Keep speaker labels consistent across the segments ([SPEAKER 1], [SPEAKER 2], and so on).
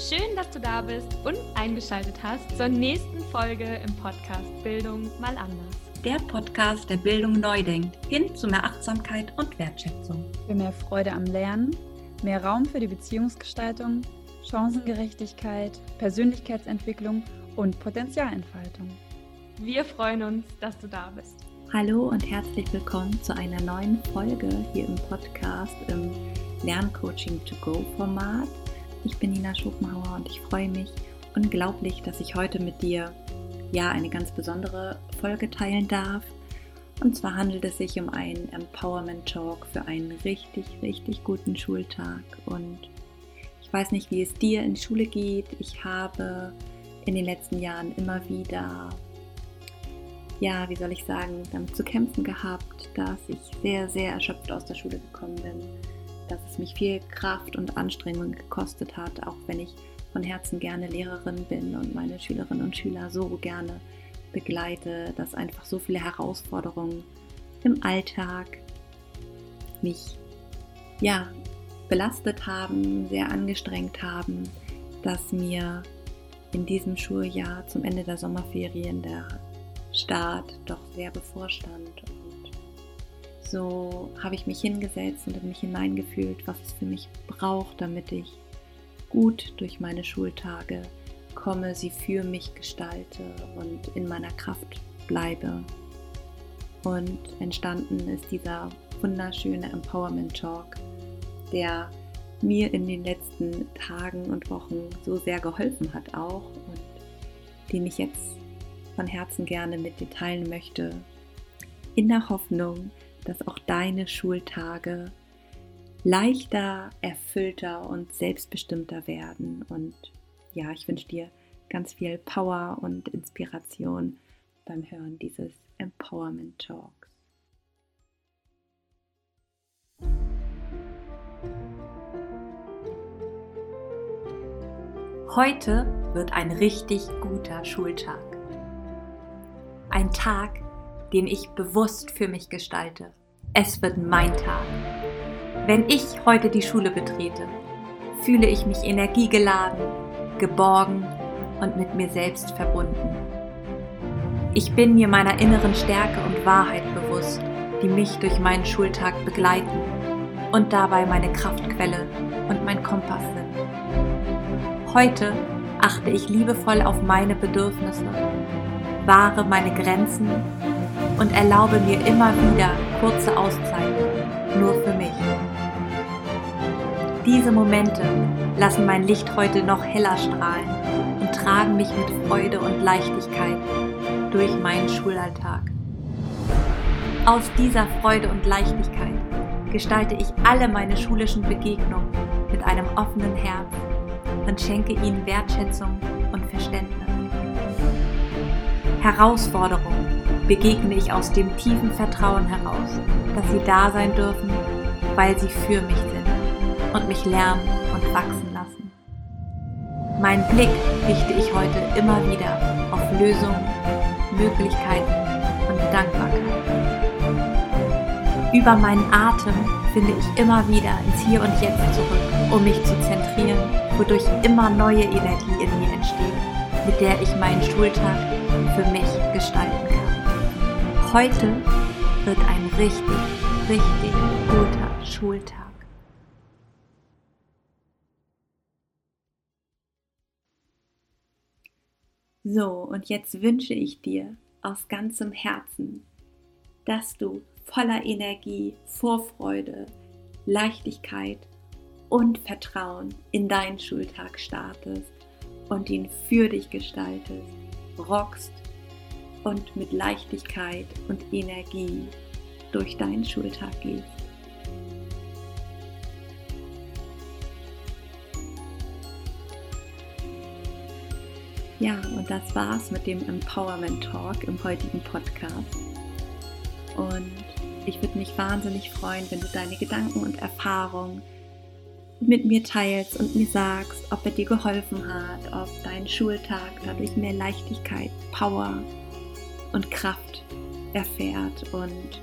[SPEAKER 1] Schön, dass du da bist und eingeschaltet hast zur nächsten Folge im Podcast Bildung mal anders.
[SPEAKER 2] Der Podcast, der Bildung neu denkt, hin zu mehr Achtsamkeit und Wertschätzung.
[SPEAKER 3] Für mehr Freude am Lernen, mehr Raum für die Beziehungsgestaltung, Chancengerechtigkeit, Persönlichkeitsentwicklung und Potenzialentfaltung.
[SPEAKER 1] Wir freuen uns, dass du da bist.
[SPEAKER 2] Hallo und herzlich willkommen zu einer neuen Folge hier im Podcast im Lerncoaching to Go Format. Ich bin Nina Schopenhauer und ich freue mich unglaublich, dass ich heute mit dir ja eine ganz besondere Folge teilen darf. Und zwar handelt es sich um einen Empowerment Talk für einen richtig, richtig guten Schultag. Und ich weiß nicht, wie es dir in Schule geht. Ich habe in den letzten Jahren immer wieder, ja, wie soll ich sagen, damit zu kämpfen gehabt, dass ich sehr, sehr erschöpft aus der Schule gekommen bin dass es mich viel Kraft und Anstrengung gekostet hat, auch wenn ich von Herzen gerne Lehrerin bin und meine Schülerinnen und Schüler so gerne begleite, dass einfach so viele Herausforderungen im Alltag mich ja belastet haben, sehr angestrengt haben, dass mir in diesem Schuljahr zum Ende der Sommerferien der Start doch sehr bevorstand so habe ich mich hingesetzt und in mich hineingefühlt, was es für mich braucht, damit ich gut durch meine Schultage komme, sie für mich gestalte und in meiner Kraft bleibe. Und entstanden ist dieser wunderschöne Empowerment Talk, der mir in den letzten Tagen und Wochen so sehr geholfen hat auch und den ich jetzt von Herzen gerne mit dir teilen möchte, in der Hoffnung, dass auch deine Schultage leichter, erfüllter und selbstbestimmter werden. Und ja, ich wünsche dir ganz viel Power und Inspiration beim Hören dieses Empowerment Talks. Heute wird ein richtig guter Schultag. Ein Tag, den ich bewusst für mich gestalte. Es wird mein Tag. Wenn ich heute die Schule betrete, fühle ich mich energiegeladen, geborgen und mit mir selbst verbunden. Ich bin mir meiner inneren Stärke und Wahrheit bewusst, die mich durch meinen Schultag begleiten und dabei meine Kraftquelle und mein Kompass sind. Heute achte ich liebevoll auf meine Bedürfnisse, wahre meine Grenzen und erlaube mir immer wieder kurze Auszeiten, nur für mich. Diese Momente lassen mein Licht heute noch heller strahlen und tragen mich mit Freude und Leichtigkeit durch meinen Schulalltag. Aus dieser Freude und Leichtigkeit gestalte ich alle meine schulischen Begegnungen mit einem offenen Herz und schenke ihnen Wertschätzung und Verständnis. Herausforderungen begegne ich aus dem tiefen Vertrauen heraus, dass sie da sein dürfen, weil sie für mich sind und mich lernen und wachsen lassen. Meinen Blick richte ich heute immer wieder auf Lösungen, Möglichkeiten und Dankbarkeit. Über meinen Atem finde ich immer wieder ins Hier und Jetzt zurück, um mich zu zentrieren, wodurch immer neue Energie in mir entsteht, mit der ich meinen Schultag für mich gestalten kann. Heute wird ein richtig, richtig guter Schultag. So, und jetzt wünsche ich dir aus ganzem Herzen, dass du voller Energie, Vorfreude, Leichtigkeit und Vertrauen in deinen Schultag startest und ihn für dich gestaltest, rockst und mit Leichtigkeit und Energie durch deinen Schultag gehst. Ja, und das war's mit dem Empowerment Talk im heutigen Podcast. Und ich würde mich wahnsinnig freuen, wenn du deine Gedanken und Erfahrungen mit mir teilst und mir sagst, ob er dir geholfen hat, ob dein Schultag dadurch mehr Leichtigkeit, Power und Kraft erfährt. Und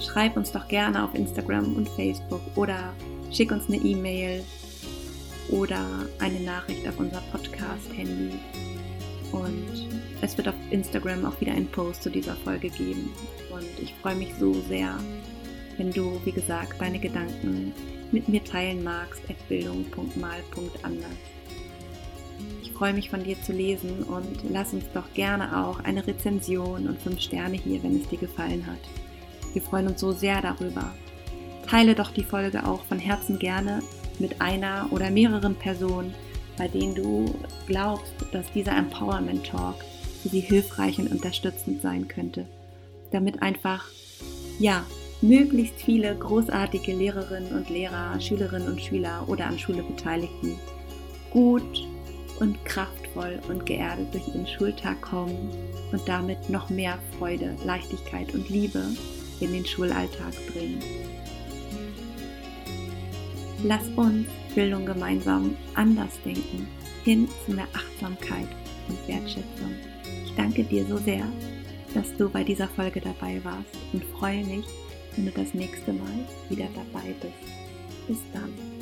[SPEAKER 2] schreib uns doch gerne auf Instagram und Facebook oder schick uns eine E-Mail oder eine Nachricht auf unser Podcast-Handy. Und es wird auf Instagram auch wieder einen Post zu dieser Folge geben. Und ich freue mich so sehr, wenn du, wie gesagt, deine Gedanken mit mir teilen magst, bildung.mal.anders. Freue mich von dir zu lesen und lass uns doch gerne auch eine Rezension und 5 Sterne hier, wenn es dir gefallen hat. Wir freuen uns so sehr darüber. Teile doch die Folge auch von Herzen gerne mit einer oder mehreren Personen, bei denen du glaubst, dass dieser Empowerment Talk für sie hilfreich und unterstützend sein könnte, damit einfach ja möglichst viele großartige Lehrerinnen und Lehrer, Schülerinnen und Schüler oder an Schule Beteiligten gut und kraftvoll und geerdet durch ihren Schultag kommen und damit noch mehr Freude, Leichtigkeit und Liebe in den Schulalltag bringen. Lass uns Bildung gemeinsam anders denken, hin zu mehr Achtsamkeit und Wertschätzung. Ich danke dir so sehr, dass du bei dieser Folge dabei warst und freue mich, wenn du das nächste Mal wieder dabei bist. Bis dann.